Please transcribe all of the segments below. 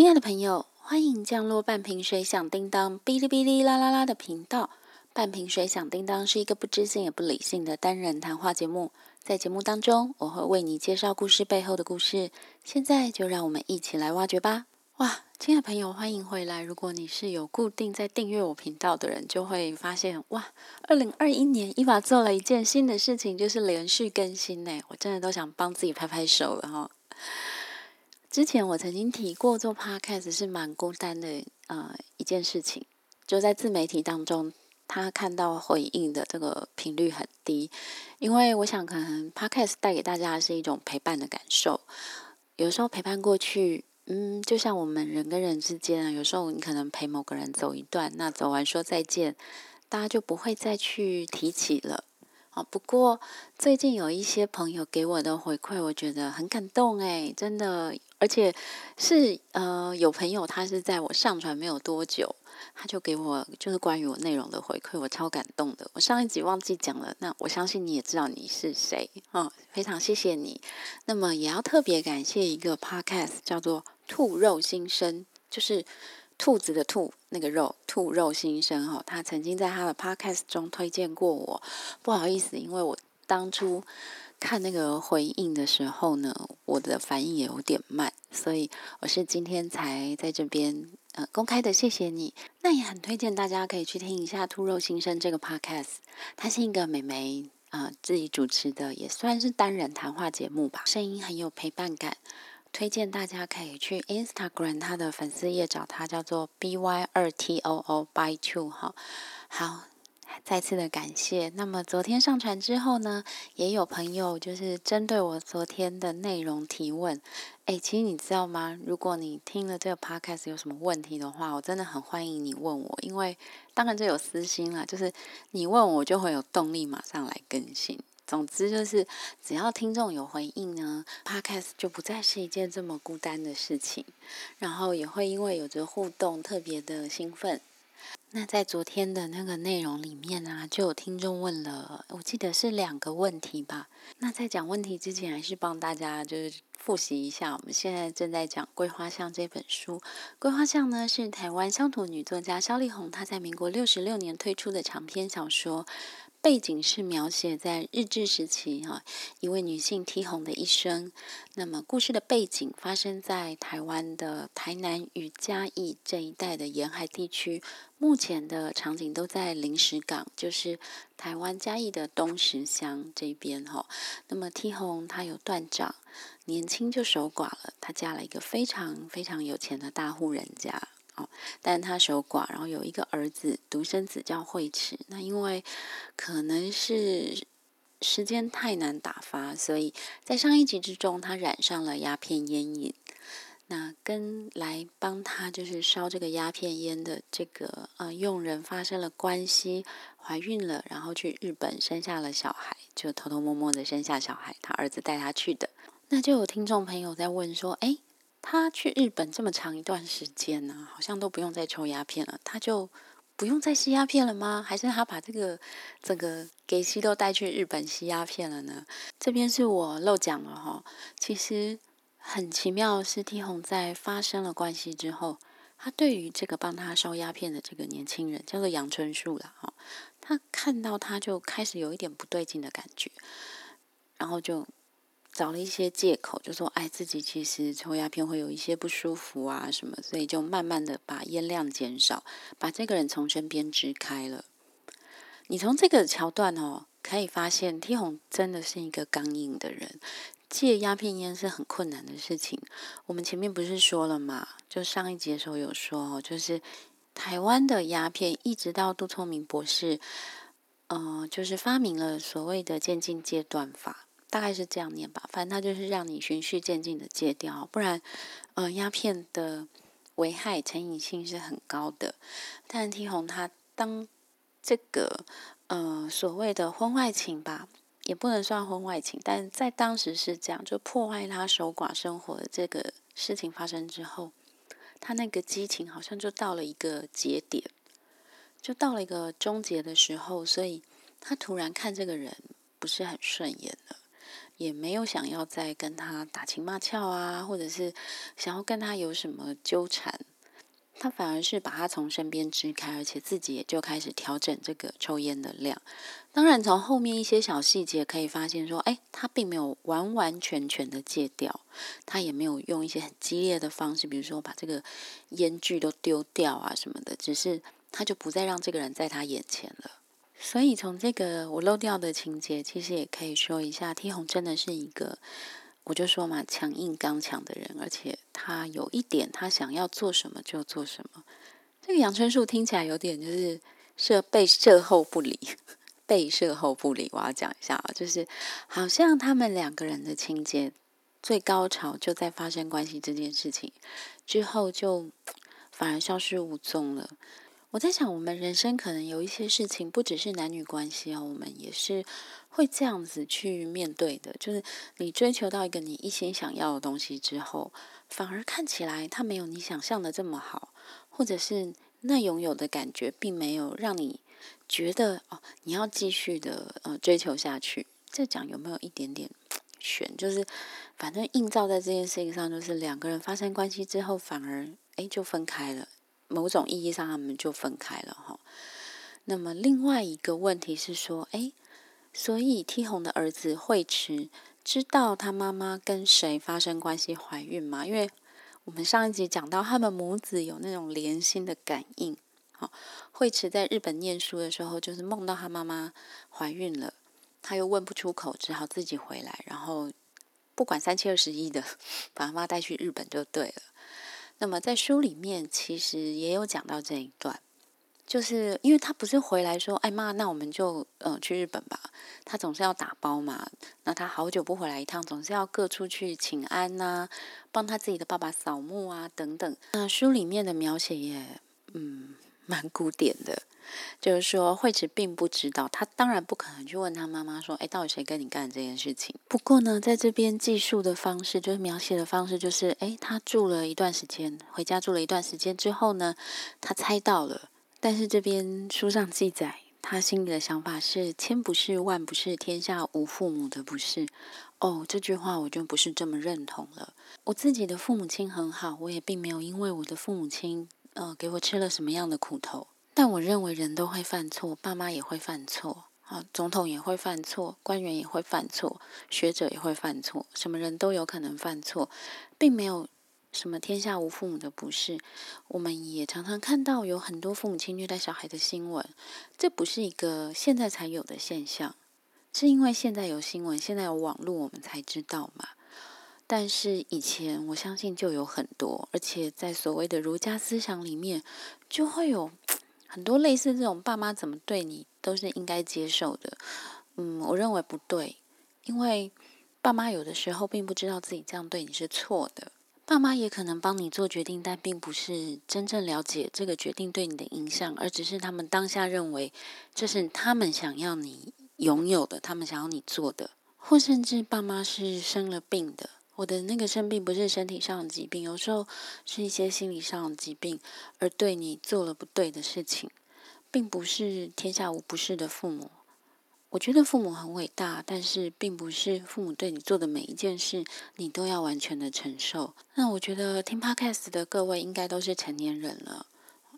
亲爱的朋友，欢迎降落半瓶水响叮当哔哩哔哩啦啦啦的频道。半瓶水响叮当是一个不知性也不理性的单人谈话节目，在节目当中，我会为你介绍故事背后的故事。现在就让我们一起来挖掘吧！哇，亲爱的朋友，欢迎回来！如果你是有固定在订阅我频道的人，就会发现哇，二零二一年伊娃做了一件新的事情，就是连续更新呢。我真的都想帮自己拍拍手了哈。之前我曾经提过，做 podcast 是蛮孤单的呃一件事情，就在自媒体当中，他看到回应的这个频率很低，因为我想可能 podcast 带给大家是一种陪伴的感受，有时候陪伴过去，嗯，就像我们人跟人之间，有时候你可能陪某个人走一段，那走完说再见，大家就不会再去提起了。啊，不过最近有一些朋友给我的回馈，我觉得很感动诶，真的，而且是呃，有朋友他是在我上传没有多久，他就给我就是关于我内容的回馈，我超感动的。我上一集忘记讲了，那我相信你也知道你是谁啊，非常谢谢你。那么也要特别感谢一个 podcast 叫做“兔肉新生”，就是。兔子的兔，那个肉，兔肉新生哈，他曾经在他的 podcast 中推荐过我。不好意思，因为我当初看那个回应的时候呢，我的反应也有点慢，所以我是今天才在这边呃公开的谢谢你。那也很推荐大家可以去听一下兔肉新生这个 podcast，它是一个美眉啊自己主持的，也算是单人谈话节目吧，声音很有陪伴感。推荐大家可以去 Instagram 他的粉丝页找他，叫做 by 二 too by two 哈。好，再次的感谢。那么昨天上传之后呢，也有朋友就是针对我昨天的内容提问。哎，其实你知道吗？如果你听了这个 podcast 有什么问题的话，我真的很欢迎你问我，因为当然这有私心啦，就是你问我就会有动力马上来更新。总之就是，只要听众有回应呢，Podcast 就不再是一件这么孤单的事情，然后也会因为有着互动特别的兴奋。那在昨天的那个内容里面呢，就有听众问了，我记得是两个问题吧。那在讲问题之前，还是帮大家就是复习一下，我们现在正在讲《桂花巷》这本书。《桂花巷》呢是台湾乡土女作家萧丽红她在民国六十六年推出的长篇小说。背景是描写在日治时期哈一位女性 T 红的一生。那么故事的背景发生在台湾的台南与嘉义这一带的沿海地区。目前的场景都在临时港，就是台湾嘉义的东石乡这边哈。那么 T 红她有断掌，年轻就守寡了。她嫁了一个非常非常有钱的大户人家。但他守寡，然后有一个儿子，独生子叫惠池。那因为可能是时间太难打发，所以在上一集之中，他染上了鸦片烟瘾。那跟来帮他就是烧这个鸦片烟的这个呃佣人发生了关系，怀孕了，然后去日本生下了小孩，就偷偷摸摸的生下小孩，他儿子带他去的。那就有听众朋友在问说，哎。他去日本这么长一段时间呢，好像都不用再抽鸦片了，他就不用再吸鸦片了吗？还是他把这个这个给吸都带去日本吸鸦片了呢？这边是我漏讲了哈。其实很奇妙，是 T 红在发生了关系之后，他对于这个帮他烧鸦片的这个年轻人叫做杨春树了哈，他看到他就开始有一点不对劲的感觉，然后就。找了一些借口，就说：“哎，自己其实抽鸦片会有一些不舒服啊，什么，所以就慢慢的把烟量减少，把这个人从身边支开了。”你从这个桥段哦，可以发现 T 红真的是一个刚硬的人，戒鸦片烟是很困难的事情。我们前面不是说了嘛，就上一集的时候有说哦，就是台湾的鸦片一直到杜聪明博士，嗯，就是发明了所谓的渐进戒断法。大概是这样念吧，反正他就是让你循序渐进的戒掉，不然，呃，鸦片的危害成瘾性是很高的。但 T 红他当这个呃所谓的婚外情吧，也不能算婚外情，但在当时是这样，就破坏他守寡生活的这个事情发生之后，他那个激情好像就到了一个节点，就到了一个终结的时候，所以他突然看这个人不是很顺眼了。也没有想要再跟他打情骂俏啊，或者是想要跟他有什么纠缠。他反而是把他从身边支开，而且自己也就开始调整这个抽烟的量。当然，从后面一些小细节可以发现，说，哎，他并没有完完全全的戒掉，他也没有用一些很激烈的方式，比如说把这个烟具都丢掉啊什么的，只是他就不再让这个人在他眼前了。所以，从这个我漏掉的情节，其实也可以说一下，T 红真的是一个。我就说嘛，强硬刚强的人，而且他有一点，他想要做什么就做什么。这个杨春树听起来有点就是设被设后不理，被设后不理。我要讲一下啊，就是好像他们两个人的情节最高潮就在发生关系这件事情之后，就反而消失无踪了。我在想，我们人生可能有一些事情，不只是男女关系啊，我们也是会这样子去面对的。就是你追求到一个你一心想要的东西之后，反而看起来它没有你想象的这么好，或者是那拥有的感觉并没有让你觉得哦，你要继续的呃追求下去。这讲有没有一点点悬？就是反正映照在这件事情上，就是两个人发生关系之后，反而哎就分开了。某种意义上，他们就分开了哈。那么另外一个问题是说，哎，所以 T 红的儿子惠池知道他妈妈跟谁发生关系怀孕吗？因为我们上一集讲到，他们母子有那种连心的感应。好，惠池在日本念书的时候，就是梦到他妈妈怀孕了，他又问不出口，只好自己回来，然后不管三七二十一的 把他妈带去日本就对了。那么在书里面其实也有讲到这一段，就是因为他不是回来说，哎妈，那我们就呃去日本吧。他总是要打包嘛，那他好久不回来一趟，总是要各处去请安呐，帮他自己的爸爸扫墓啊等等。那书里面的描写也嗯蛮古典的。就是说，惠子并不知道，他当然不可能去问他妈妈说：“哎，到底谁跟你干这件事情？”不过呢，在这边记述的方式，就是描写的方式，就是哎，他住了一段时间，回家住了一段时间之后呢，他猜到了。但是这边书上记载，他心里的想法是：“千不是万不是，天下无父母的不是。”哦，这句话我就不是这么认同了。我自己的父母亲很好，我也并没有因为我的父母亲呃给我吃了什么样的苦头。但我认为人都会犯错，爸妈也会犯错，啊，总统也会犯错，官员也会犯错，学者也会犯错，什么人都有可能犯错，并没有什么天下无父母的不是。我们也常常看到有很多父母亲虐待小孩的新闻，这不是一个现在才有的现象，是因为现在有新闻，现在有网络，我们才知道嘛。但是以前我相信就有很多，而且在所谓的儒家思想里面，就会有。很多类似这种爸妈怎么对你都是应该接受的，嗯，我认为不对，因为爸妈有的时候并不知道自己这样对你是错的，爸妈也可能帮你做决定，但并不是真正了解这个决定对你的影响，而只是他们当下认为这是他们想要你拥有的，他们想要你做的，或甚至爸妈是生了病的。我的那个生病不是身体上的疾病，有时候是一些心理上的疾病，而对你做了不对的事情，并不是天下无不是的父母。我觉得父母很伟大，但是并不是父母对你做的每一件事，你都要完全的承受。那我觉得听 Podcast 的各位应该都是成年人了，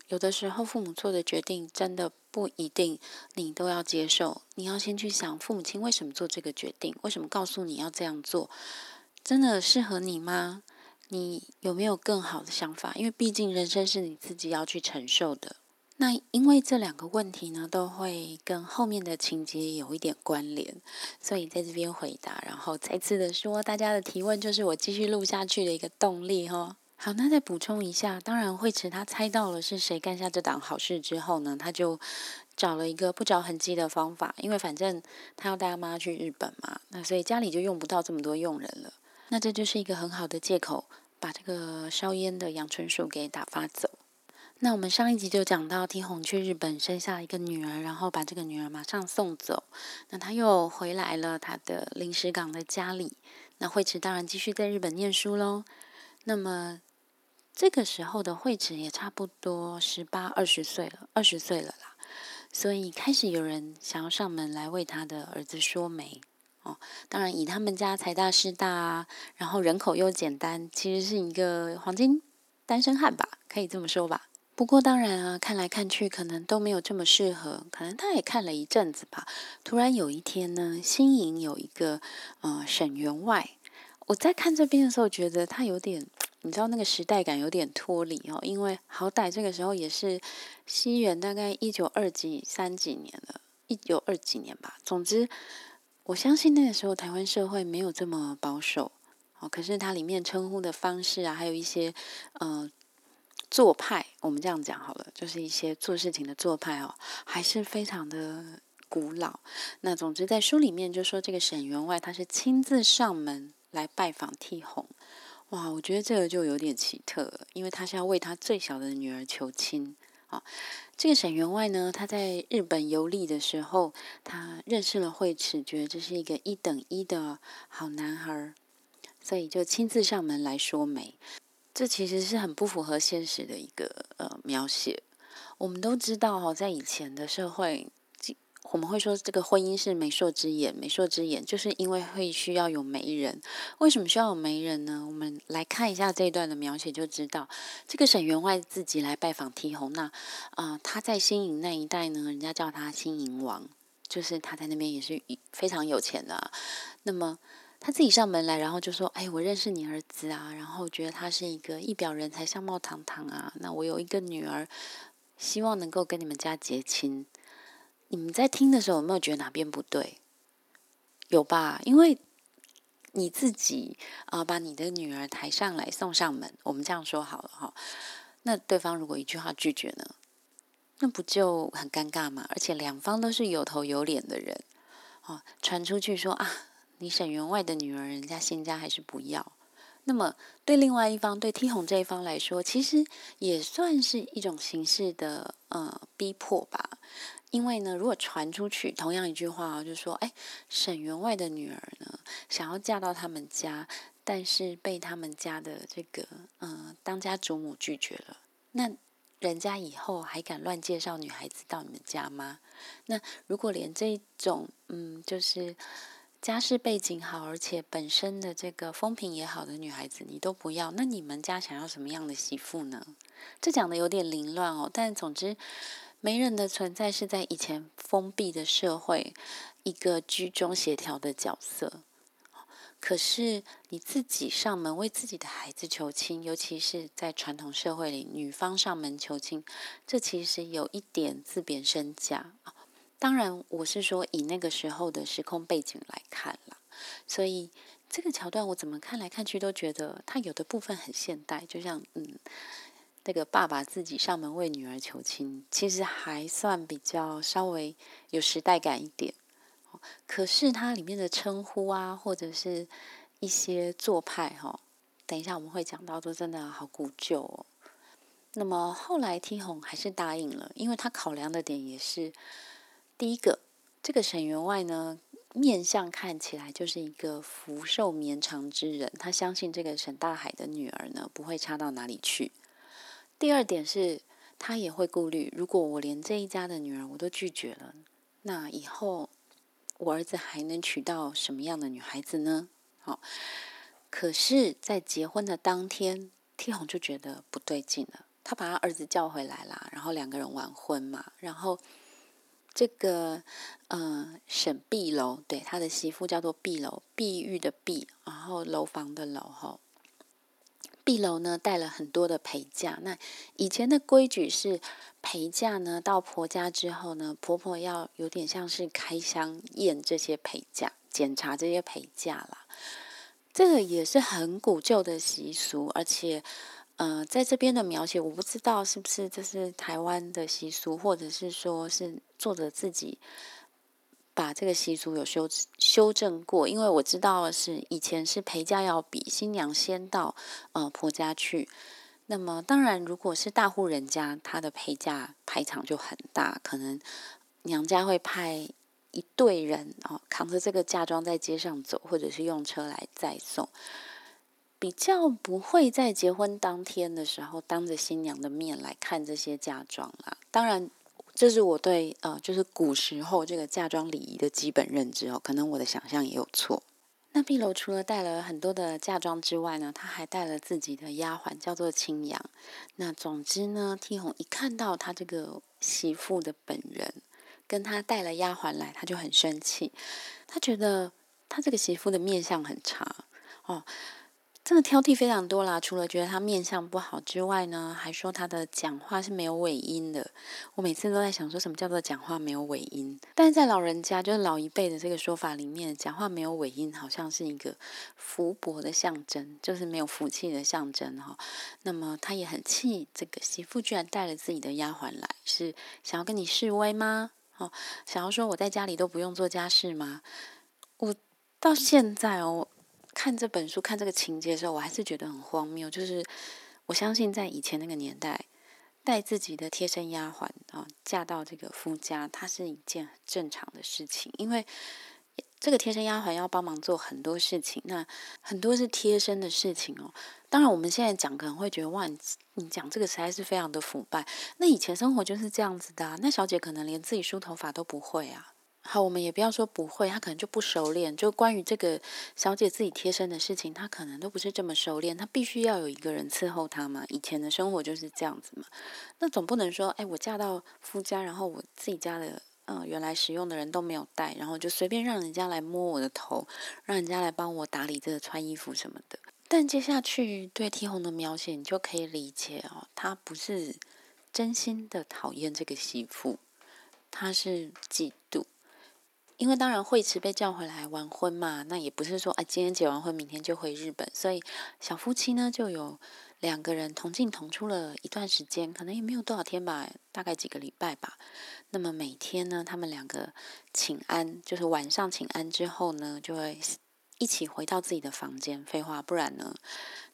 有的时候父母做的决定真的不一定你都要接受。你要先去想父母亲为什么做这个决定，为什么告诉你要这样做。真的适合你吗？你有没有更好的想法？因为毕竟人生是你自己要去承受的。那因为这两个问题呢，都会跟后面的情节有一点关联，所以在这边回答，然后再次的说，大家的提问就是我继续录下去的一个动力哈。好，那再补充一下，当然惠慈他猜到了是谁干下这档好事之后呢，他就找了一个不着痕迹的方法，因为反正他要带他妈去日本嘛，那所以家里就用不到这么多佣人了。那这就是一个很好的借口，把这个烧烟的阳春树给打发走。那我们上一集就讲到，天红去日本生下一个女儿，然后把这个女儿马上送走。那他又回来了他的临时港的家里。那惠子当然继续在日本念书喽。那么这个时候的惠子也差不多十八二十岁了，二十岁了啦。所以开始有人想要上门来为他的儿子说媒。哦。当然，以他们家财大势大啊，然后人口又简单，其实是一个黄金单身汉吧，可以这么说吧。不过当然啊，看来看去可能都没有这么适合。可能他也看了一阵子吧。突然有一天呢，新营有一个呃沈员外，我在看这边的时候，觉得他有点，你知道那个时代感有点脱离哦。因为好歹这个时候也是西元大概一九二几三几年了，一九二几年吧。总之，我相信那个时候台湾社会没有这么保守哦。可是它里面称呼的方式啊，还有一些呃。做派，我们这样讲好了，就是一些做事情的做派哦，还是非常的古老。那总之在书里面就说，这个沈员外他是亲自上门来拜访替红，哇，我觉得这个就有点奇特了，因为他是要为他最小的女儿求亲这个沈员外呢，他在日本游历的时候，他认识了惠池，觉得这是一个一等一的好男孩，所以就亲自上门来说媒。这其实是很不符合现实的一个呃描写。我们都知道哦，在以前的社会，我们会说这个婚姻是媒妁之言。媒妁之言，就是因为会需要有媒人。为什么需要有媒人呢？我们来看一下这一段的描写，就知道这个沈员外自己来拜访提红。那啊，他在新营那一带呢，人家叫他新营王，就是他在那边也是非常有钱的。那么。他自己上门来，然后就说：“哎，我认识你儿子啊，然后觉得他是一个一表人才、相貌堂堂啊。那我有一个女儿，希望能够跟你们家结亲。你们在听的时候有没有觉得哪边不对？有吧？因为你自己啊，把你的女儿抬上来送上门，我们这样说好了哈。那对方如果一句话拒绝呢，那不就很尴尬吗？而且两方都是有头有脸的人，哦，传出去说啊。”你沈员外的女儿，人家新家还是不要。那么对另外一方，对 T 红这一方来说，其实也算是一种形式的呃逼迫吧。因为呢，如果传出去同样一句话，就说：“哎，沈员外的女儿呢，想要嫁到他们家，但是被他们家的这个嗯当家主母拒绝了。”那人家以后还敢乱介绍女孩子到你们家吗？那如果连这种嗯，就是。家世背景好，而且本身的这个风评也好的女孩子，你都不要，那你们家想要什么样的媳妇呢？这讲的有点凌乱哦。但总之，媒人的存在是在以前封闭的社会一个居中协调的角色。可是你自己上门为自己的孩子求亲，尤其是在传统社会里，女方上门求亲，这其实有一点自贬身价当然，我是说以那个时候的时空背景来看啦，所以这个桥段我怎么看来看去都觉得它有的部分很现代，就像嗯，那个爸爸自己上门为女儿求亲，其实还算比较稍微有时代感一点。可是它里面的称呼啊，或者是一些做派哈，等一下我们会讲到，都真的好古旧哦。那么后来 T 红还是答应了，因为他考量的点也是。第一个，这个沈员外呢，面相看起来就是一个福寿绵长之人，他相信这个沈大海的女儿呢不会差到哪里去。第二点是，他也会顾虑，如果我连这一家的女儿我都拒绝了，那以后我儿子还能娶到什么样的女孩子呢？好，可是，在结婚的当天，天红就觉得不对劲了，他把他儿子叫回来啦，然后两个人完婚嘛，然后。这个，呃，沈碧楼，对，他的媳妇叫做碧楼，碧玉的碧，然后楼房的楼，哈。碧楼呢带了很多的陪嫁，那以前的规矩是陪嫁呢到婆家之后呢，婆婆要有点像是开箱验这些陪嫁，检查这些陪嫁啦。这个也是很古旧的习俗，而且。呃，在这边的描写，我不知道是不是这是台湾的习俗，或者是说是作者自己把这个习俗有修修正过。因为我知道是以前是陪嫁要比新娘先到呃婆家去。那么当然，如果是大户人家，他的陪嫁排场就很大，可能娘家会派一队人哦扛着这个嫁妆在街上走，或者是用车来载送。比较不会在结婚当天的时候当着新娘的面来看这些嫁妆啦。当然，这是我对呃，就是古时候这个嫁妆礼仪的基本认知哦。可能我的想象也有错。那碧楼除了带了很多的嫁妆之外呢，他还带了自己的丫鬟，叫做青阳。那总之呢替红一看到他这个媳妇的本人，跟他带了丫鬟来，他就很生气。他觉得他这个媳妇的面相很差哦。真的挑剔非常多啦，除了觉得他面相不好之外呢，还说他的讲话是没有尾音的。我每次都在想，说什么叫做讲话没有尾音？但是在老人家，就是老一辈的这个说法里面，讲话没有尾音，好像是一个福薄的象征，就是没有福气的象征哈。那么他也很气，这个媳妇居然带了自己的丫鬟来，是想要跟你示威吗？哦，想要说我在家里都不用做家事吗？我到现在哦。看这本书，看这个情节的时候，我还是觉得很荒谬。就是我相信，在以前那个年代，带自己的贴身丫鬟啊，嫁到这个夫家，它是一件很正常的事情。因为这个贴身丫鬟要帮忙做很多事情，那很多是贴身的事情哦。当然，我们现在讲可能会觉得，哇，你讲这个实在是非常的腐败。那以前生活就是这样子的啊。那小姐可能连自己梳头发都不会啊。好，我们也不要说不会，他可能就不熟练。就关于这个小姐自己贴身的事情，她可能都不是这么熟练。她必须要有一个人伺候她嘛。以前的生活就是这样子嘛。那总不能说，哎，我嫁到夫家，然后我自己家的嗯原来使用的人都没有带，然后就随便让人家来摸我的头，让人家来帮我打理这个穿衣服什么的。但接下去对 T 红的描写，你就可以理解哦，他不是真心的讨厌这个媳妇，他是嫉妒。因为当然惠慈被叫回来完婚嘛，那也不是说啊今天结完婚明天就回日本，所以小夫妻呢就有两个人同进同出了一段时间，可能也没有多少天吧，大概几个礼拜吧。那么每天呢，他们两个请安，就是晚上请安之后呢，就会一起回到自己的房间。废话，不然呢，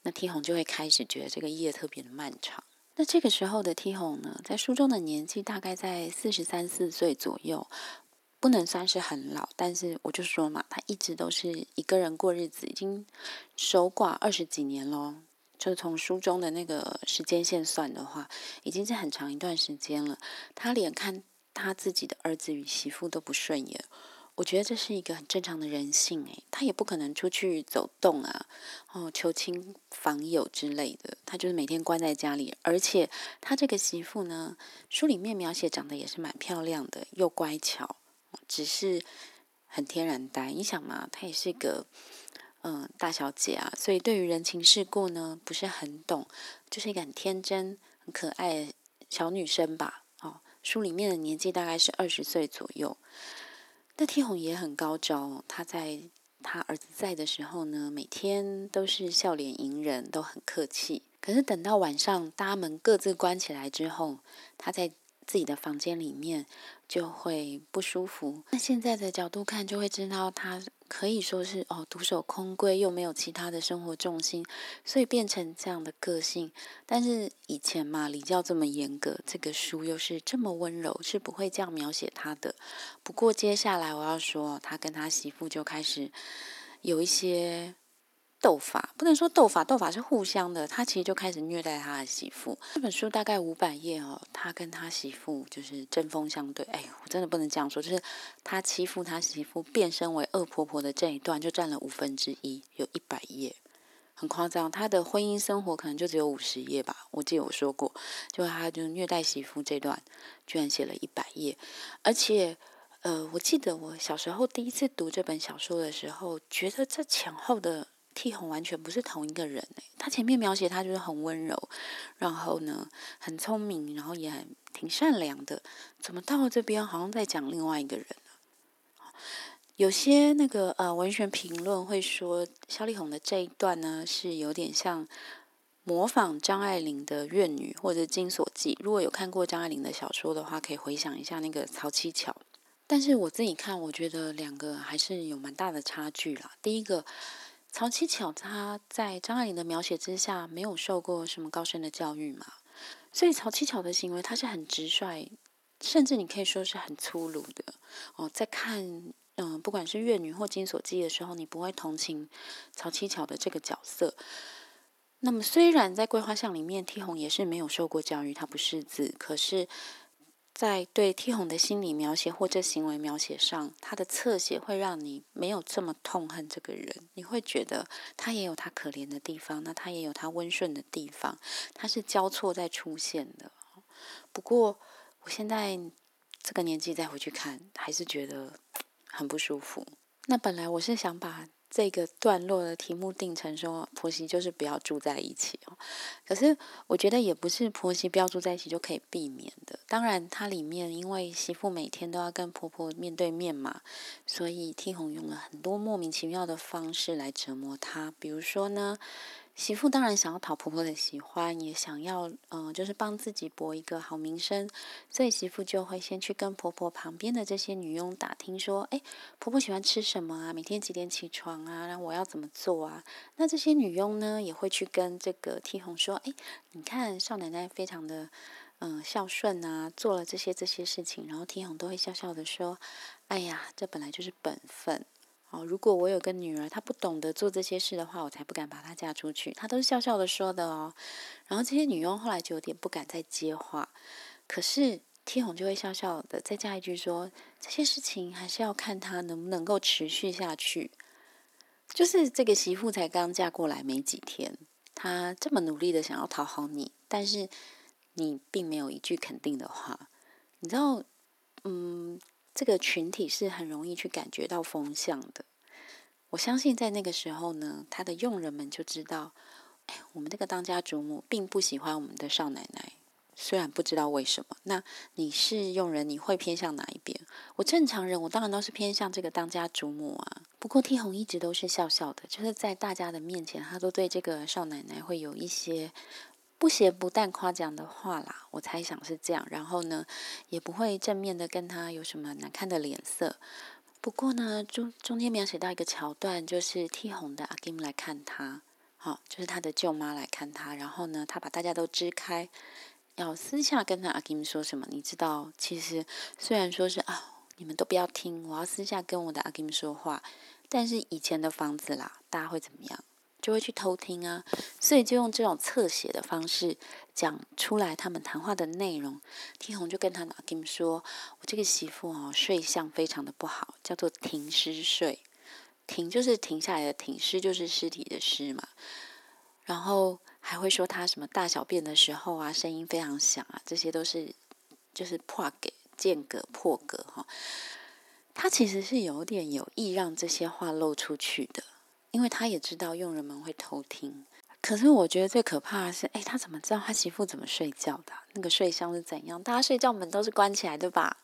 那 T 红就会开始觉得这个夜特别的漫长。那这个时候的 T 红呢，在书中的年纪大概在四十三四岁左右。不能算是很老，但是我就说嘛，他一直都是一个人过日子，已经守寡二十几年咯。就从书中的那个时间线算的话，已经是很长一段时间了。他连看他自己的儿子与媳妇都不顺眼，我觉得这是一个很正常的人性诶，他也不可能出去走动啊，哦，求亲访友之类的，他就是每天关在家里。而且他这个媳妇呢，书里面描写长得也是蛮漂亮的，又乖巧。只是很天然呆，你想嘛，她也是个嗯大小姐啊，所以对于人情世故呢不是很懂，就是一个很天真、很可爱的小女生吧。哦，书里面的年纪大概是二十岁左右。那天红也很高招，她在她儿子在的时候呢，每天都是笑脸迎人，都很客气。可是等到晚上大门各自关起来之后，她在。自己的房间里面就会不舒服。那现在的角度看，就会知道他可以说是哦独守空闺，又没有其他的生活重心，所以变成这样的个性。但是以前嘛，礼教这么严格，这个书又是这么温柔，是不会这样描写他的。不过接下来我要说，他跟他媳妇就开始有一些。斗法不能说斗法，斗法是互相的。他其实就开始虐待他的媳妇。这本书大概五百页哦，他跟他媳妇就是针锋相对。哎，我真的不能这样说，就是他欺负他媳妇，变身为恶婆婆的这一段就占了五分之一，有一百页，很夸张。他的婚姻生活可能就只有五十页吧，我记得我说过，就他就虐待媳妇这段，居然写了一百页。而且，呃，我记得我小时候第一次读这本小说的时候，觉得这前后的。T 红完全不是同一个人诶，他前面描写他就是很温柔，然后呢很聪明，然后也很挺善良的，怎么到这边好像在讲另外一个人呢？有些那个呃文学评论会说，肖丽红的这一段呢是有点像模仿张爱玲的《怨女》或者《金锁记》。如果有看过张爱玲的小说的话，可以回想一下那个曹七巧。但是我自己看，我觉得两个还是有蛮大的差距啦。第一个。曹七巧他在张爱玲的描写之下没有受过什么高深的教育嘛，所以曹七巧的行为他是很直率，甚至你可以说是很粗鲁的哦。在看嗯，不管是越女或金锁记的时候，你不会同情曹七巧的这个角色。那么虽然在桂花巷里面，T 红也是没有受过教育，他不识字，可是。在对 T 红的心理描写或者行为描写上，他的侧写会让你没有这么痛恨这个人，你会觉得他也有他可怜的地方，那他也有他温顺的地方，他是交错在出现的。不过我现在这个年纪再回去看，还是觉得很不舒服。那本来我是想把。这个段落的题目定成说婆媳就是不要住在一起哦，可是我觉得也不是婆媳不要住在一起就可以避免的。当然，它里面因为媳妇每天都要跟婆婆面对面嘛，所以替红用了很多莫名其妙的方式来折磨她，比如说呢。媳妇当然想要讨婆婆的喜欢，也想要嗯，就是帮自己博一个好名声，所以媳妇就会先去跟婆婆旁边的这些女佣打听说，哎，婆婆喜欢吃什么啊？每天几点起床啊？然后我要怎么做啊？那这些女佣呢，也会去跟这个 T 红说，哎，你看少奶奶非常的嗯孝顺啊，做了这些这些事情，然后 T 红都会笑笑的说，哎呀，这本来就是本分。哦，如果我有个女儿，她不懂得做这些事的话，我才不敢把她嫁出去。她都是笑笑的说的哦。然后这些女佣后来就有点不敢再接话，可是天红就会笑笑的再加一句说：这些事情还是要看她能不能够持续下去。就是这个媳妇才刚嫁过来没几天，她这么努力的想要讨好你，但是你并没有一句肯定的话。你知道，嗯。这个群体是很容易去感觉到风向的。我相信在那个时候呢，他的佣人们就知道，哎，我们这个当家主母并不喜欢我们的少奶奶。虽然不知道为什么，那你是佣人，你会偏向哪一边？我正常人，我当然都是偏向这个当家主母啊。不过 T 红一直都是笑笑的，就是在大家的面前，他都对这个少奶奶会有一些。不咸不淡夸奖的话啦，我猜想是这样。然后呢，也不会正面的跟他有什么难看的脸色。不过呢，中中间描写到一个桥段，就是 T 红的阿金来看他，好，就是他的舅妈来看他。然后呢，他把大家都支开，要私下跟他阿金说什么？你知道，其实虽然说是啊，你们都不要听，我要私下跟我的阿金说话。但是以前的房子啦，大家会怎么样？就会去偷听啊，所以就用这种侧写的方式讲出来他们谈话的内容。天红就跟他老金说：“我这个媳妇哦，睡相非常的不好，叫做停尸睡。停就是停下来的停，尸就是尸体的尸嘛。然后还会说他什么大小便的时候啊，声音非常响啊，这些都是就是破给间隔破格哈。他其实是有点有意让这些话露出去的。”因为他也知道佣人们会偷听，可是我觉得最可怕的是，哎，他怎么知道他媳妇怎么睡觉的？那个睡箱是怎样？大家睡觉门都是关起来的吧？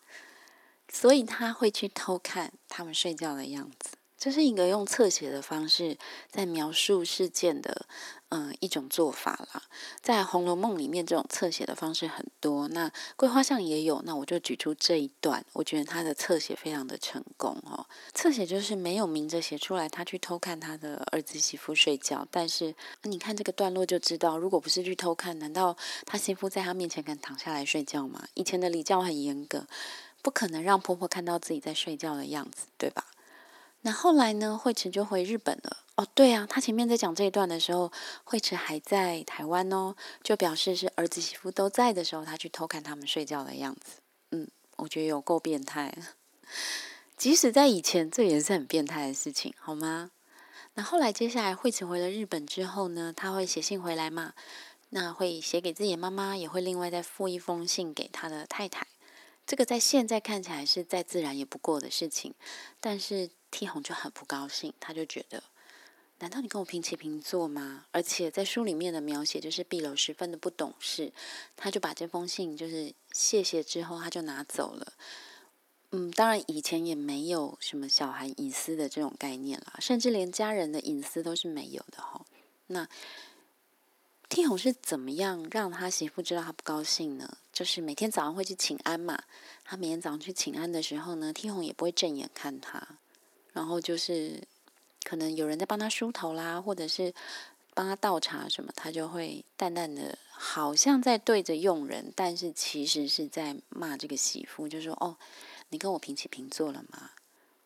所以他会去偷看他们睡觉的样子。这是一个用侧写的方式在描述事件的，嗯，一种做法啦。在《红楼梦》里面，这种侧写的方式很多。那《桂花巷》也有，那我就举出这一段，我觉得他的侧写非常的成功哦。侧写就是没有明着写出来，他去偷看他的儿子媳妇睡觉。但是你看这个段落就知道，如果不是去偷看，难道他媳妇在他面前敢躺下来睡觉吗？以前的礼教很严格，不可能让婆婆看到自己在睡觉的样子，对吧？那后来呢？惠慈就回日本了。哦，对啊，他前面在讲这一段的时候，惠慈还在台湾哦，就表示是儿子媳妇都在的时候，他去偷看他们睡觉的样子。嗯，我觉得有够变态。即使在以前，这也是很变态的事情，好吗？那后来接下来惠慈回了日本之后呢，他会写信回来嘛？那会写给自己的妈妈，也会另外再附一封信给他的太太。这个在现在看起来是再自然也不过的事情，但是。T 红就很不高兴，他就觉得，难道你跟我平起平坐吗？而且在书里面的描写就是碧楼十分的不懂事，他就把这封信就是谢谢之后，他就拿走了。嗯，当然以前也没有什么小孩隐私的这种概念啦，甚至连家人的隐私都是没有的哈。那 T 红是怎么样让他媳妇知道他不高兴呢？就是每天早上会去请安嘛，他每天早上去请安的时候呢，T 红也不会正眼看他。然后就是，可能有人在帮他梳头啦，或者是帮他倒茶什么，他就会淡淡的，好像在对着佣人，但是其实是在骂这个媳妇，就说：“哦，你跟我平起平坐了吗？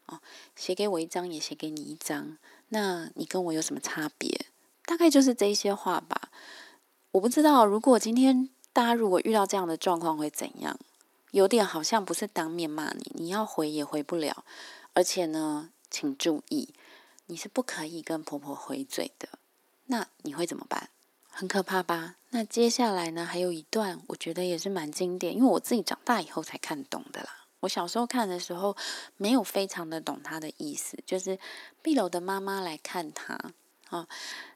哦，写给我一张，也写给你一张，那你跟我有什么差别？大概就是这些话吧。我不知道，如果今天大家如果遇到这样的状况会怎样？有点好像不是当面骂你，你要回也回不了。而且呢，请注意，你是不可以跟婆婆回嘴的。那你会怎么办？很可怕吧？那接下来呢，还有一段，我觉得也是蛮经典，因为我自己长大以后才看懂的啦。我小时候看的时候，没有非常的懂他的意思，就是碧楼的妈妈来看他啊。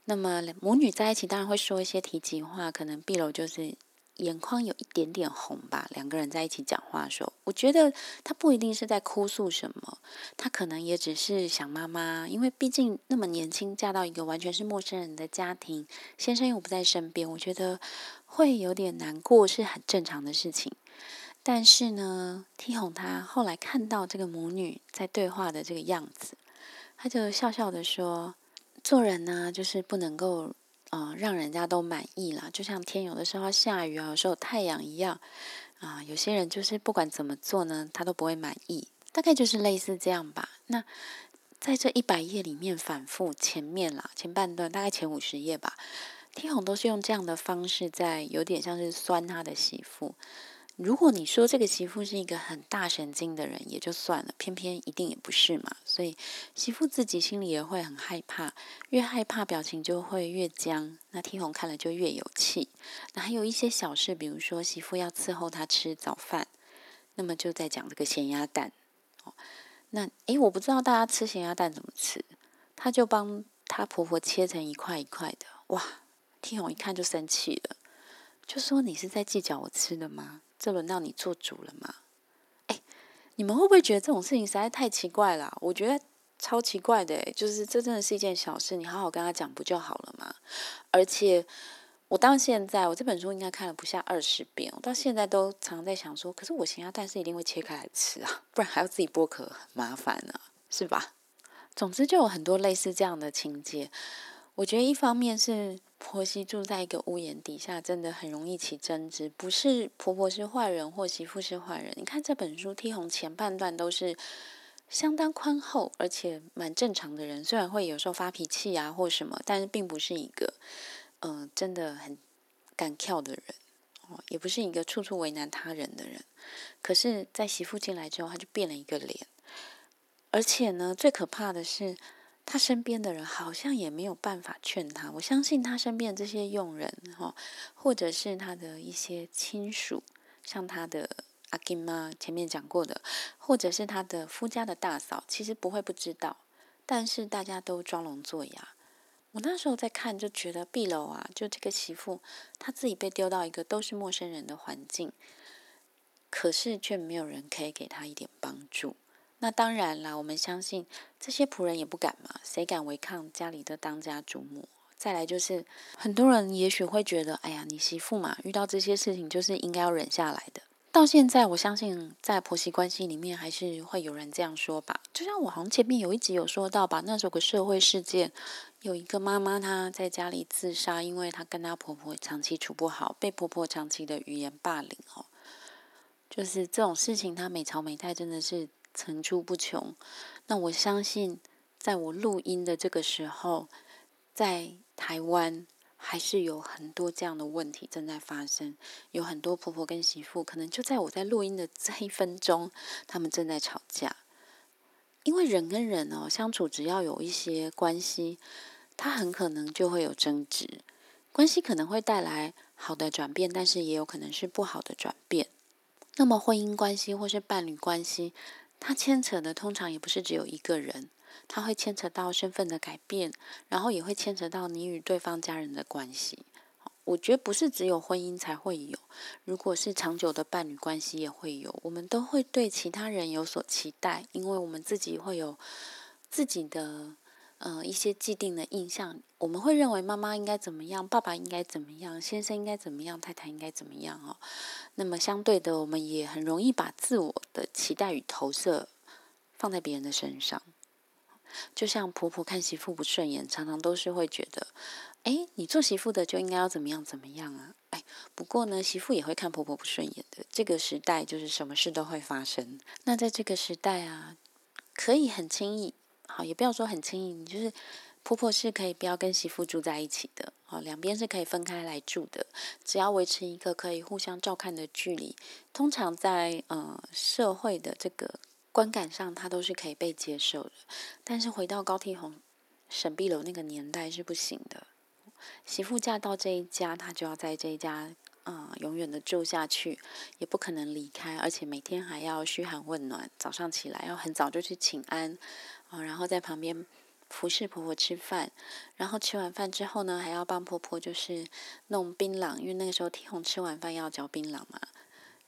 那么母女在一起，当然会说一些提及话，可能碧楼就是眼眶有一点点红吧。两个人在一起讲话的时候，我觉得他不一定是在哭诉什么，他可能也只是想妈妈，因为毕竟那么年轻，嫁到一个完全是陌生人的家庭，先生又不在身边，我觉得会有点难过，是很正常的事情。但是呢，T 红他后来看到这个母女在对话的这个样子，他就笑笑的说：“做人呢，就是不能够啊让人家都满意啦，就像天有的时候下雨啊，有时候太阳一样啊。有些人就是不管怎么做呢，他都不会满意，大概就是类似这样吧。那在这一百页里面反复前面啦，前半段大概前五十页吧，T 红都是用这样的方式在有点像是酸他的媳妇。”如果你说这个媳妇是一个很大神经的人，也就算了，偏偏一定也不是嘛。所以媳妇自己心里也会很害怕，越害怕表情就会越僵。那 T 红看了就越有气。那还有一些小事，比如说媳妇要伺候他吃早饭，那么就在讲这个咸鸭蛋。哦，那诶，我不知道大家吃咸鸭蛋怎么吃，他就帮他婆婆切成一块一块的。哇，T 红一看就生气了，就说你是在计较我吃的吗？这轮到你做主了吗？哎，你们会不会觉得这种事情实在太奇怪了？我觉得超奇怪的，就是这真的是一件小事，你好好跟他讲不就好了吗？而且我到现在，我这本书应该看了不下二十遍，我到现在都常在想说，可是我咸鸭蛋是一定会切开来吃啊，不然还要自己剥壳，很麻烦呢，是吧？总之就有很多类似这样的情节。我觉得一方面是婆媳住在一个屋檐底下，真的很容易起争执。不是婆婆是坏人或媳妇是坏人。你看这本书，T 红前半段都是相当宽厚而且蛮正常的人，虽然会有时候发脾气啊或什么，但是并不是一个嗯真的很敢跳的人哦，也不是一个处处为难他人的人。可是，在媳妇进来之后，他就变了一个脸，而且呢，最可怕的是。他身边的人好像也没有办法劝他。我相信他身边的这些佣人，哈，或者是他的一些亲属，像他的阿金妈前面讲过的，或者是他的夫家的大嫂，其实不会不知道。但是大家都装聋作哑。我那时候在看，就觉得碧楼啊，就这个媳妇，她自己被丢到一个都是陌生人的环境，可是却没有人可以给她一点帮助。那当然啦，我们相信这些仆人也不敢嘛，谁敢违抗家里的当家主母？再来就是很多人也许会觉得，哎呀，你媳妇嘛，遇到这些事情就是应该要忍下来的。到现在，我相信在婆媳关系里面还是会有人这样说吧。就像我好像前面有一集有说到吧，那时候个社会事件，有一个妈妈她在家里自杀，因为她跟她婆婆长期处不好，被婆婆长期的语言霸凌哦。就是这种事情，她每朝每代真的是。层出不穷。那我相信，在我录音的这个时候，在台湾还是有很多这样的问题正在发生。有很多婆婆跟媳妇，可能就在我在录音的这一分钟，他们正在吵架。因为人跟人哦相处，只要有一些关系，他很可能就会有争执。关系可能会带来好的转变，但是也有可能是不好的转变。那么婚姻关系或是伴侣关系。它牵扯的通常也不是只有一个人，它会牵扯到身份的改变，然后也会牵扯到你与对方家人的关系。我觉得不是只有婚姻才会有，如果是长久的伴侣关系也会有。我们都会对其他人有所期待，因为我们自己会有自己的。呃，一些既定的印象，我们会认为妈妈应该怎么样，爸爸应该怎么样，先生应该怎么样，太太应该怎么样哦。那么相对的，我们也很容易把自我的期待与投射放在别人的身上。就像婆婆看媳妇不顺眼，常常都是会觉得，哎，你做媳妇的就应该要怎么样怎么样啊？哎，不过呢，媳妇也会看婆婆不顺眼的。这个时代就是什么事都会发生。那在这个时代啊，可以很轻易。好，也不要说很轻易，你就是婆婆是可以不要跟媳妇住在一起的，哦，两边是可以分开来住的，只要维持一个可以互相照看的距离，通常在呃社会的这个观感上，它都是可以被接受的。但是回到高梯红沈碧楼那个年代是不行的，媳妇嫁到这一家，她就要在这一家。嗯，永远的住下去，也不可能离开，而且每天还要嘘寒问暖。早上起来要很早就去请安，啊，然后在旁边服侍婆婆吃饭，然后吃完饭之后呢，还要帮婆婆就是弄槟榔，因为那个时候天红吃完饭要嚼槟榔嘛，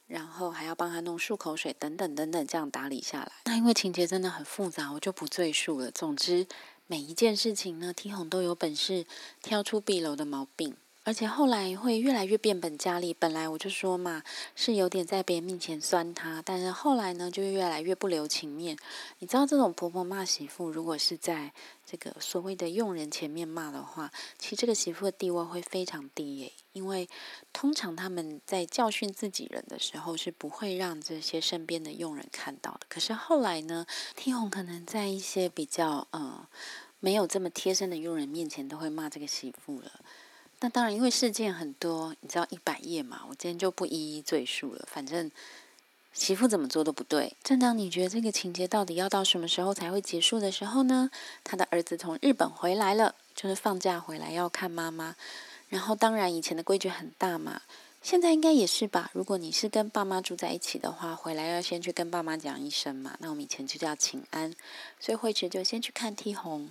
然后还要帮她弄漱口水等等等等，这样打理下来。那因为情节真的很复杂，我就不赘述了。总之，每一件事情呢，天红都有本事挑出壁楼的毛病。而且后来会越来越变本加厉。本来我就说嘛，是有点在别人面前酸他，但是后来呢，就越来越不留情面。你知道，这种婆婆骂媳妇，如果是在这个所谓的佣人前面骂的话，其实这个媳妇的地位会非常低耶。因为通常他们在教训自己人的时候，是不会让这些身边的佣人看到的。可是后来呢，天红可能在一些比较呃没有这么贴身的佣人面前，都会骂这个媳妇了。那当然，因为事件很多，你知道一百页嘛，我今天就不一一赘述了。反正媳妇怎么做都不对。正当你觉得这个情节到底要到什么时候才会结束的时候呢，他的儿子从日本回来了，就是放假回来要看妈妈。然后当然以前的规矩很大嘛，现在应该也是吧。如果你是跟爸妈住在一起的话，回来要先去跟爸妈讲一声嘛。那我们以前就叫请安，所以慧池就先去看 T 红，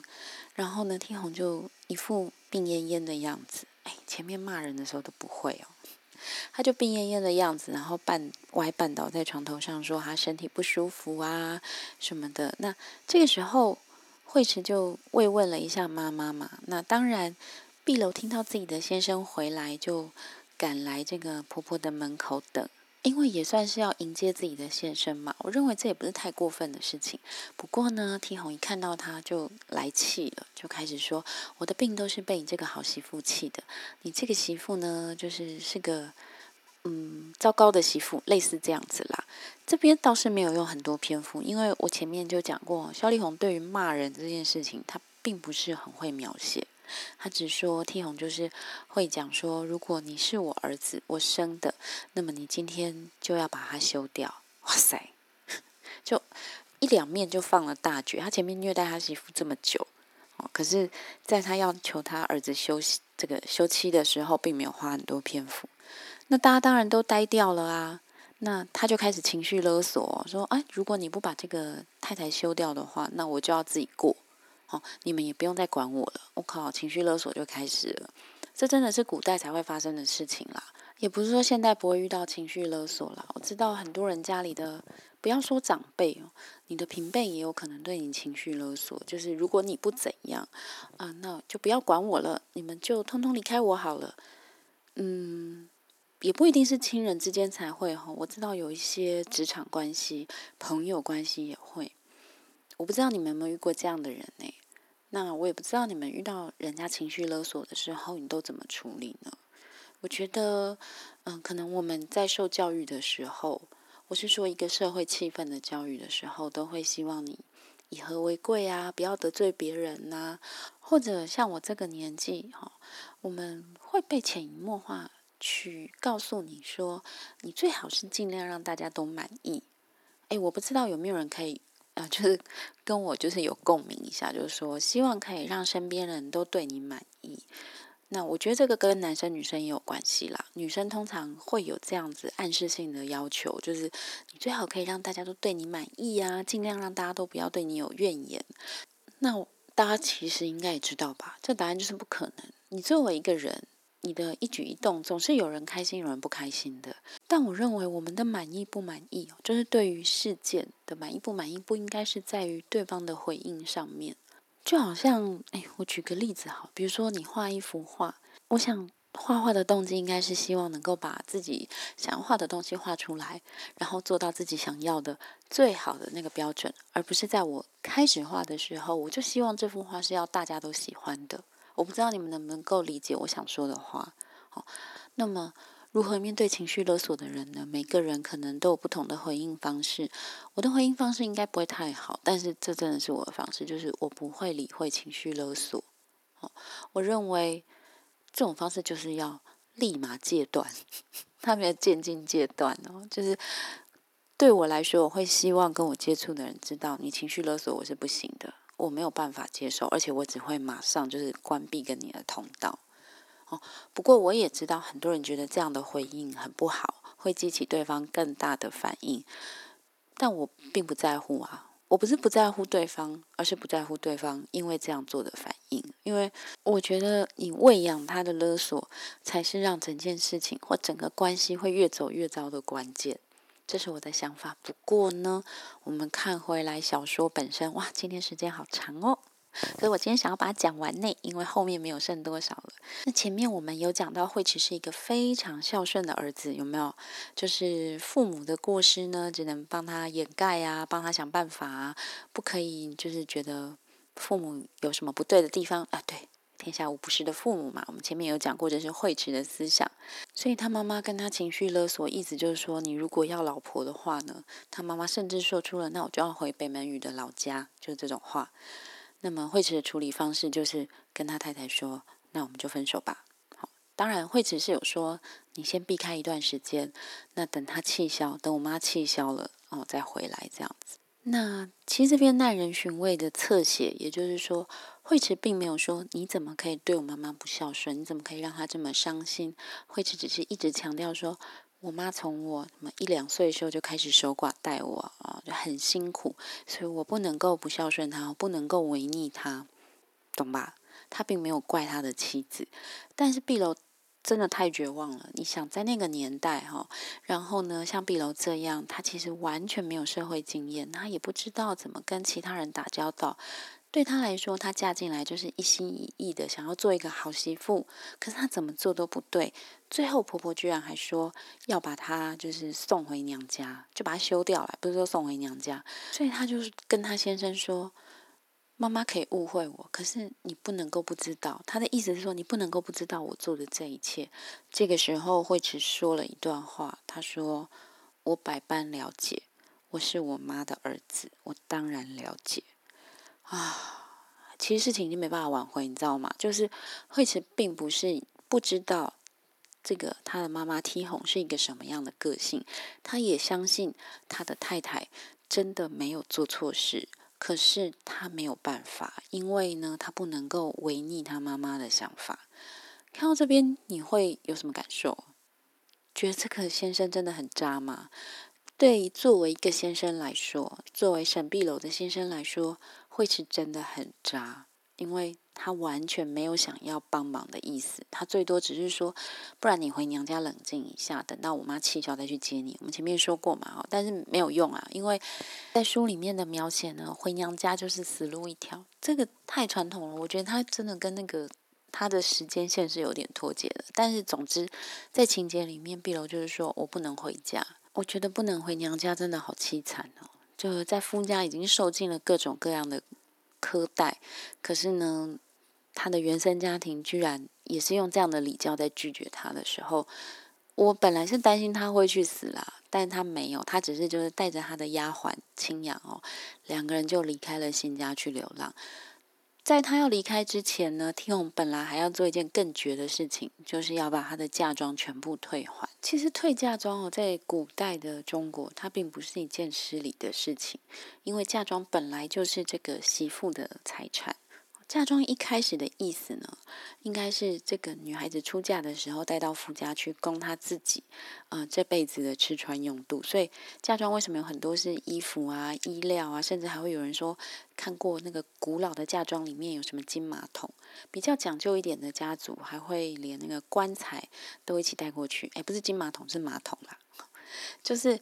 然后呢，T 红就一副病恹恹的样子。哎，前面骂人的时候都不会哦，他就病恹恹的样子，然后半歪半倒在床头上，说他身体不舒服啊什么的。那这个时候，慧慈就慰问了一下妈妈嘛。那当然，碧楼听到自己的先生回来，就赶来这个婆婆的门口等。因为也算是要迎接自己的先生嘛，我认为这也不是太过分的事情。不过呢，天红一看到他就来气了，就开始说：“我的病都是被你这个好媳妇气的。你这个媳妇呢，就是是个嗯糟糕的媳妇，类似这样子啦。”这边倒是没有用很多篇幅，因为我前面就讲过，肖丽红对于骂人这件事情，她并不是很会描写。他只说天红就是会讲说，如果你是我儿子，我生的，那么你今天就要把他休掉。哇塞，就一两面就放了大绝。他前面虐待他媳妇这么久，哦，可是在他要求他儿子休息这个休妻的时候，并没有花很多篇幅。那大家当然都呆掉了啊。那他就开始情绪勒索，说：哎，如果你不把这个太太休掉的话，那我就要自己过。哦，你们也不用再管我了。我靠，情绪勒索就开始了。这真的是古代才会发生的事情啦，也不是说现在不会遇到情绪勒索啦。我知道很多人家里的，不要说长辈哦，你的平辈也有可能对你情绪勒索。就是如果你不怎样啊，那就不要管我了，你们就通通离开我好了。嗯，也不一定是亲人之间才会哈。我知道有一些职场关系、朋友关系也会。我不知道你们有没有遇过这样的人呢？那我也不知道你们遇到人家情绪勒索的时候，你都怎么处理呢？我觉得，嗯，可能我们在受教育的时候，我是说一个社会气氛的教育的时候，都会希望你以和为贵啊，不要得罪别人呐。或者像我这个年纪哈，我们会被潜移默化去告诉你说，你最好是尽量让大家都满意。哎，我不知道有没有人可以。啊，就是跟我就是有共鸣一下，就是说希望可以让身边人都对你满意。那我觉得这个跟男生女生也有关系啦。女生通常会有这样子暗示性的要求，就是你最好可以让大家都对你满意啊，尽量让大家都不要对你有怨言。那大家其实应该也知道吧？这答案就是不可能。你作为一个人。你的一举一动总是有人开心，有人不开心的。但我认为，我们的满意不满意，就是对于事件的满意不满意，不应该是在于对方的回应上面。就好像，哎，我举个例子哈，比如说你画一幅画，我想画画的动机应该是希望能够把自己想要画的东西画出来，然后做到自己想要的最好的那个标准，而不是在我开始画的时候，我就希望这幅画是要大家都喜欢的。我不知道你们能不能够理解我想说的话。好，那么如何面对情绪勒索的人呢？每个人可能都有不同的回应方式。我的回应方式应该不会太好，但是这真的是我的方式，就是我不会理会情绪勒索。好我认为这种方式就是要立马戒断，他没有渐进戒断哦。就是对我来说，我会希望跟我接触的人知道，你情绪勒索我是不行的，我没有办法接受，而且我只会马上就是关闭跟你的通道。哦，不过我也知道很多人觉得这样的回应很不好，会激起对方更大的反应，但我并不在乎啊。我不是不在乎对方，而是不在乎对方因为这样做的反应。因为我觉得你喂养他的勒索，才是让整件事情或整个关系会越走越糟的关键。这是我的想法。不过呢，我们看回来小说本身，哇，今天时间好长哦。所以我今天想要把它讲完呢，因为后面没有剩多少了。那前面我们有讲到惠池是一个非常孝顺的儿子，有没有？就是父母的过失呢，只能帮他掩盖啊，帮他想办法啊，不可以就是觉得父母有什么不对的地方啊。对，天下无不是的父母嘛。我们前面有讲过，这是惠池的思想。所以他妈妈跟他情绪勒索，意思就是说，你如果要老婆的话呢，他妈妈甚至说出了，那我就要回北门宇的老家，就是这种话。那么惠慈的处理方式就是跟他太太说：“那我们就分手吧。”好，当然惠慈是有说：“你先避开一段时间，那等他气消，等我妈气消了哦，再回来这样子。”那其实这边耐人寻味的侧写，也就是说，惠慈并没有说：“你怎么可以对我妈妈不孝顺？你怎么可以让她这么伤心？”惠慈只是一直强调说。我妈从我什么一两岁的时候就开始守寡待我啊，就很辛苦，所以我不能够不孝顺她，不能够违逆她，懂吧？他并没有怪他的妻子，但是碧楼真的太绝望了。你想在那个年代哈，然后呢，像碧楼这样，他其实完全没有社会经验，他也不知道怎么跟其他人打交道。对她来说，她嫁进来就是一心一意的想要做一个好媳妇，可是她怎么做都不对。最后婆婆居然还说要把她就是送回娘家，就把她休掉了，不是说送回娘家。所以她就是跟她先生说：“妈妈可以误会我，可是你不能够不知道。”她的意思是说，你不能够不知道我做的这一切。这个时候，惠慈说了一段话，她说：“我百般了解，我是我妈的儿子，我当然了解。”啊，其实事情已经没办法挽回，你知道吗？就是惠慈并不是不知道这个他的妈妈 T 红是一个什么样的个性，他也相信他的太太真的没有做错事，可是他没有办法，因为呢，他不能够违逆他妈妈的想法。看到这边，你会有什么感受？觉得这个先生真的很渣吗？对，作为一个先生来说，作为沈碧楼的先生来说。会是真的很渣，因为他完全没有想要帮忙的意思，他最多只是说，不然你回娘家冷静一下，等到我妈气消再去接你。我们前面说过嘛，但是没有用啊，因为在书里面的描写呢，回娘家就是死路一条，这个太传统了。我觉得他真的跟那个他的时间线是有点脱节的。但是总之，在情节里面，碧楼就是说我不能回家，我觉得不能回娘家真的好凄惨哦。就在夫家已经受尽了各种各样的苛待，可是呢，他的原生家庭居然也是用这样的礼教在拒绝他的时候，我本来是担心他会去死啦，但他没有，他只是就是带着他的丫鬟青阳哦，两个人就离开了新家去流浪。在他要离开之前呢，天红本来还要做一件更绝的事情，就是要把他的嫁妆全部退还。其实退嫁妆哦，在古代的中国，它并不是一件失礼的事情，因为嫁妆本来就是这个媳妇的财产。嫁妆一开始的意思呢，应该是这个女孩子出嫁的时候带到夫家去供她自己，呃，这辈子的吃穿用度。所以嫁妆为什么有很多是衣服啊、衣料啊，甚至还会有人说看过那个古老的嫁妆里面有什么金马桶，比较讲究一点的家族还会连那个棺材都一起带过去。哎，不是金马桶，是马桶啦，就是。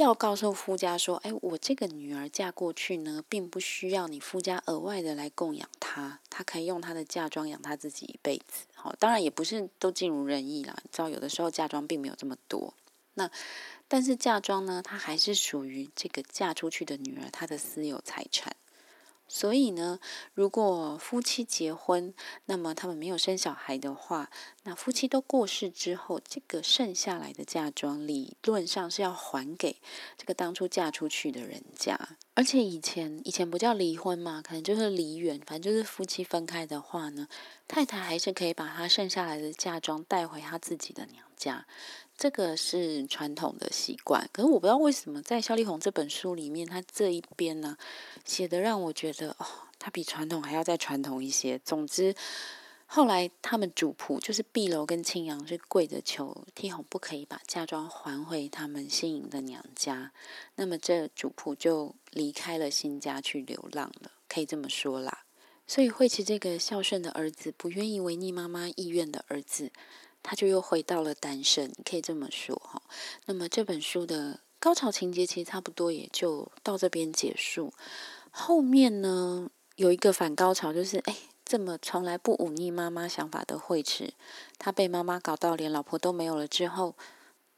要告诉夫家说：“哎，我这个女儿嫁过去呢，并不需要你夫家额外的来供养她，她可以用她的嫁妆养她自己一辈子。好，当然也不是都尽如人意啦。你知道，有的时候嫁妆并没有这么多。那但是嫁妆呢，它还是属于这个嫁出去的女儿她的私有财产。所以呢，如果夫妻结婚，那么他们没有生小孩的话，那夫妻都过世之后，这个剩下来的嫁妆理论上是要还给这个当初嫁出去的人家。而且以前以前不叫离婚嘛，可能就是离远，反正就是夫妻分开的话呢，太太还是可以把她剩下来的嫁妆带回她自己的娘家。这个是传统的习惯，可是我不知道为什么在肖丽红这本书里面，他这一边呢写的让我觉得哦，他比传统还要再传统一些。总之，后来他们主仆就是碧楼跟青阳是跪着求天红不可以把嫁妆还回他们新颖的娘家，那么这主仆就离开了新家去流浪了，可以这么说啦。所以惠琪这个孝顺的儿子，不愿意违逆妈妈意愿的儿子。他就又回到了单身，可以这么说哈。那么这本书的高潮情节其实差不多也就到这边结束。后面呢有一个反高潮，就是哎，这么从来不忤逆妈妈想法的惠池，他被妈妈搞到连老婆都没有了之后。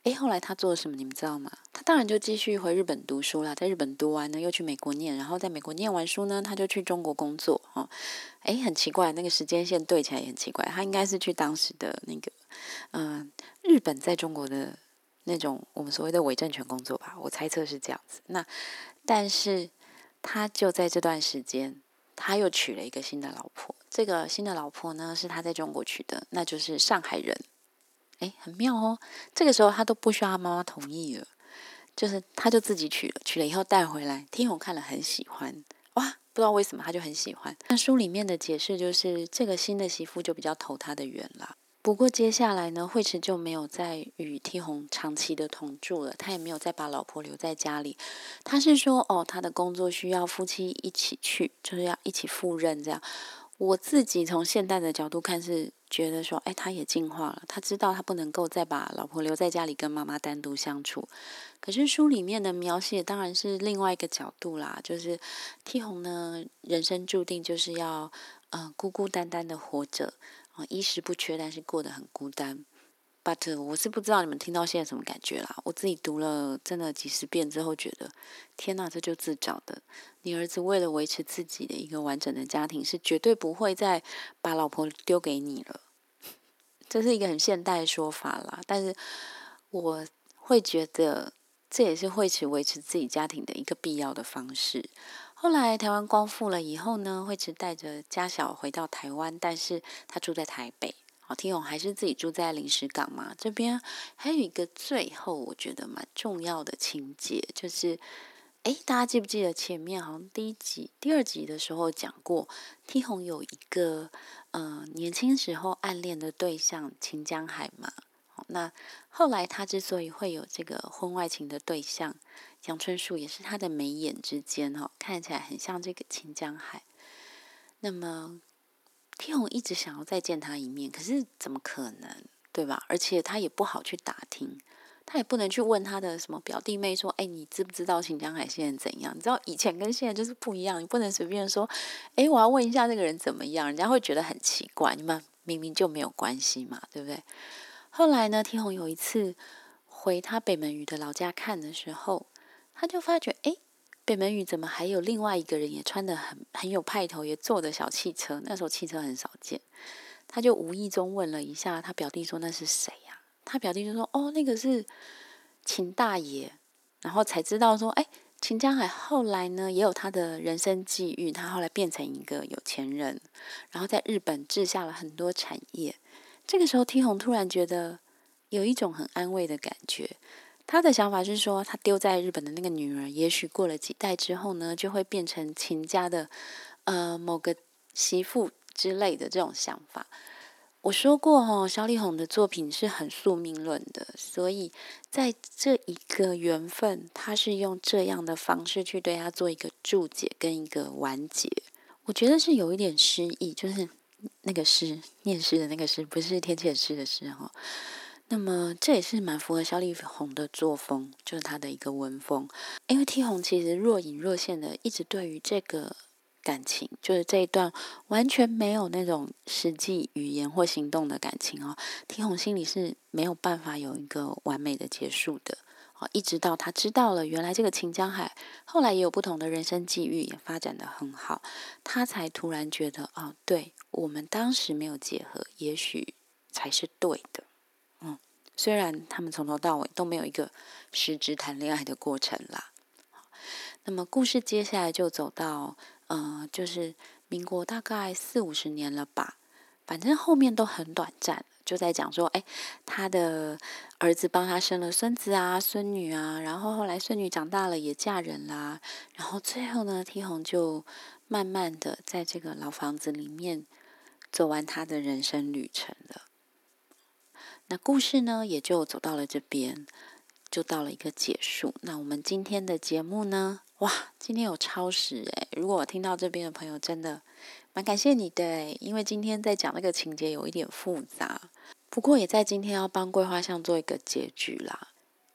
哎，后来他做了什么？你们知道吗？他当然就继续回日本读书了，在日本读完呢，又去美国念，然后在美国念完书呢，他就去中国工作。哦，哎，很奇怪，那个时间线对起来也很奇怪。他应该是去当时的那个，嗯，日本在中国的那种我们所谓的伪政权工作吧，我猜测是这样子。那但是他就在这段时间，他又娶了一个新的老婆。这个新的老婆呢，是他在中国娶的，那就是上海人。哎，很妙哦！这个时候他都不需要他妈妈同意了，就是他就自己娶了，娶了以后带回来，天虹看了很喜欢，哇，不知道为什么他就很喜欢。那书里面的解释就是，这个新的媳妇就比较投他的缘啦。不过接下来呢，惠池就没有再与天红长期的同住了，他也没有再把老婆留在家里。他是说，哦，他的工作需要夫妻一起去，就是要一起赴任这样。我自己从现代的角度看是。觉得说，哎，他也进化了。他知道他不能够再把老婆留在家里跟妈妈单独相处。可是书里面的描写当然是另外一个角度啦，就是替红呢，人生注定就是要，呃，孤孤单单的活着，啊，衣食不缺，但是过得很孤单。But 我是不知道你们听到现在什么感觉啦。我自己读了真的几十遍之后，觉得天哪，这就自找的。你儿子为了维持自己的一个完整的家庭，是绝对不会再把老婆丢给你了。这是一个很现代的说法啦，但是我会觉得这也是惠慈维持自己家庭的一个必要的方式。后来台湾光复了以后呢，惠慈带着家小回到台湾，但是他住在台北。天勇还是自己住在临时港嘛？这边还有一个最后我觉得蛮重要的情节，就是，哎，大家记不记得前面好像第一集、第二集的时候讲过，天红有一个呃年轻时候暗恋的对象秦江海嘛？那后来他之所以会有这个婚外情的对象杨春树，也是他的眉眼之间哦，看起来很像这个秦江海。那么。天红一直想要再见他一面，可是怎么可能，对吧？而且他也不好去打听，他也不能去问他的什么表弟妹说：“哎，你知不知道秦江海现在怎样？”你知道以前跟现在就是不一样，你不能随便说：“哎，我要问一下那个人怎么样？”人家会觉得很奇怪。你们明明就没有关系嘛，对不对？后来呢，天红有一次回他北门鱼的老家看的时候，他就发觉，哎。北门宇怎么还有另外一个人也穿的很很有派头，也坐的小汽车？那时候汽车很少见，他就无意中问了一下他表弟说那是谁呀？他表弟就说哦，那个是秦大爷。然后才知道说，哎，秦江海后来呢也有他的人生际遇，他后来变成一个有钱人，然后在日本治下了很多产业。这个时候，天红突然觉得有一种很安慰的感觉。他的想法是说，他丢在日本的那个女儿，也许过了几代之后呢，就会变成秦家的呃某个媳妇之类的这种想法。我说过哈，萧丽红的作品是很宿命论的，所以在这一个缘分，他是用这样的方式去对他做一个注解跟一个完结。我觉得是有一点诗意，就是那个诗念诗的那个诗，不是天气诗的诗哈。那么这也是蛮符合肖丽红的作风，就是他的一个文风。因为 T 红其实若隐若现的，一直对于这个感情，就是这一段完全没有那种实际语言或行动的感情哦。T 红心里是没有办法有一个完美的结束的好，一直到他知道了原来这个秦江海后来也有不同的人生际遇，也发展的很好，他才突然觉得啊，对我们当时没有结合，也许才是对的。虽然他们从头到尾都没有一个实质谈恋爱的过程啦。那么故事接下来就走到，呃，就是民国大概四五十年了吧，反正后面都很短暂。就在讲说，哎，他的儿子帮他生了孙子啊、孙女啊，然后后来孙女长大了也嫁人啦，然后最后呢，T 红就慢慢的在这个老房子里面走完他的人生旅程了。那故事呢，也就走到了这边，就到了一个结束。那我们今天的节目呢，哇，今天有超时诶，如果我听到这边的朋友真的。蛮感谢你的，因为今天在讲那个情节有一点复杂，不过也在今天要帮桂花巷做一个结局啦。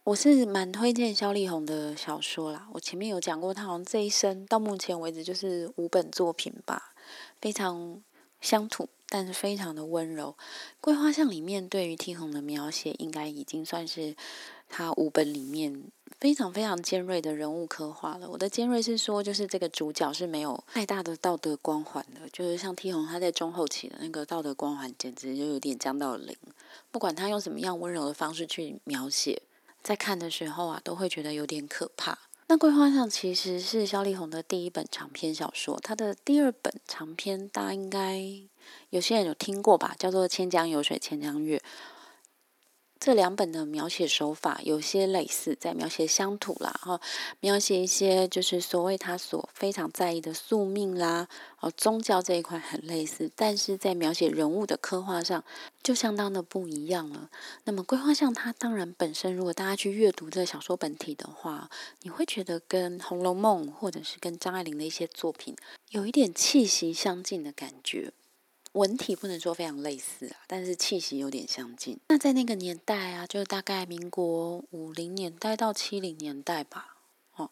我是蛮推荐萧丽红的小说啦，我前面有讲过，她好像这一生到目前为止就是五本作品吧，非常乡土，但是非常的温柔。桂花巷里面对于听红的描写，应该已经算是他五本里面。非常非常尖锐的人物刻画了。我的尖锐是说，就是这个主角是没有太大的道德光环的，就是像 T 红他在中后期的那个道德光环，简直就有点降到零。不管他用什么样温柔的方式去描写，在看的时候啊，都会觉得有点可怕。那《桂花巷》其实是萧丽红的第一本长篇小说，他的第二本长篇大家应该有些人有听过吧，叫做《千江有水千江月》。这两本的描写手法有些类似，在描写乡土啦，哈，描写一些就是所谓他所非常在意的宿命啦，哦，宗教这一块很类似，但是在描写人物的刻画上就相当的不一样了。那么《桂花巷》它当然本身，如果大家去阅读这小说本体的话，你会觉得跟《红楼梦》或者是跟张爱玲的一些作品有一点气息相近的感觉。文体不能说非常类似啊，但是气息有点相近。那在那个年代啊，就大概民国五零年代到七零年代吧，哦，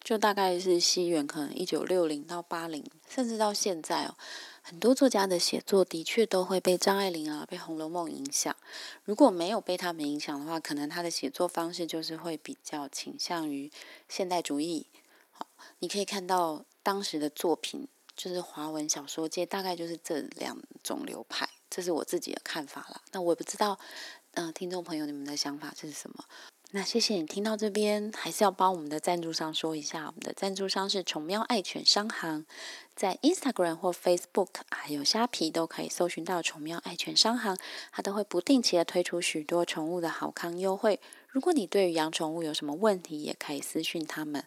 就大概是西元可能一九六零到八零，甚至到现在哦，很多作家的写作的确都会被张爱玲啊、被《红楼梦》影响。如果没有被他们影响的话，可能他的写作方式就是会比较倾向于现代主义。好，你可以看到当时的作品。就是华文小说界大概就是这两种流派，这是我自己的看法了。那我也不知道，嗯，听众朋友你们的想法是什么？那谢谢你听到这边，还是要帮我们的赞助商说一下，我们的赞助商是宠喵爱犬商行，在 Instagram 或 Facebook 还有虾皮都可以搜寻到宠喵爱犬商行，它都会不定期的推出许多宠物的好康优惠。如果你对于养宠物有什么问题，也可以私讯他们。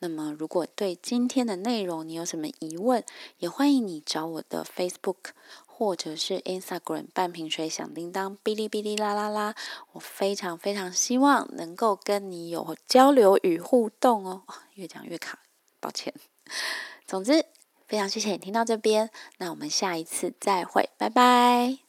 那么，如果对今天的内容你有什么疑问，也欢迎你找我的 Facebook 或者是 Instagram 半瓶水响叮当哔哩哔哩啦啦啦。我非常非常希望能够跟你有交流与互动哦。越讲越卡，抱歉。总之，非常谢谢你听到这边，那我们下一次再会，拜拜。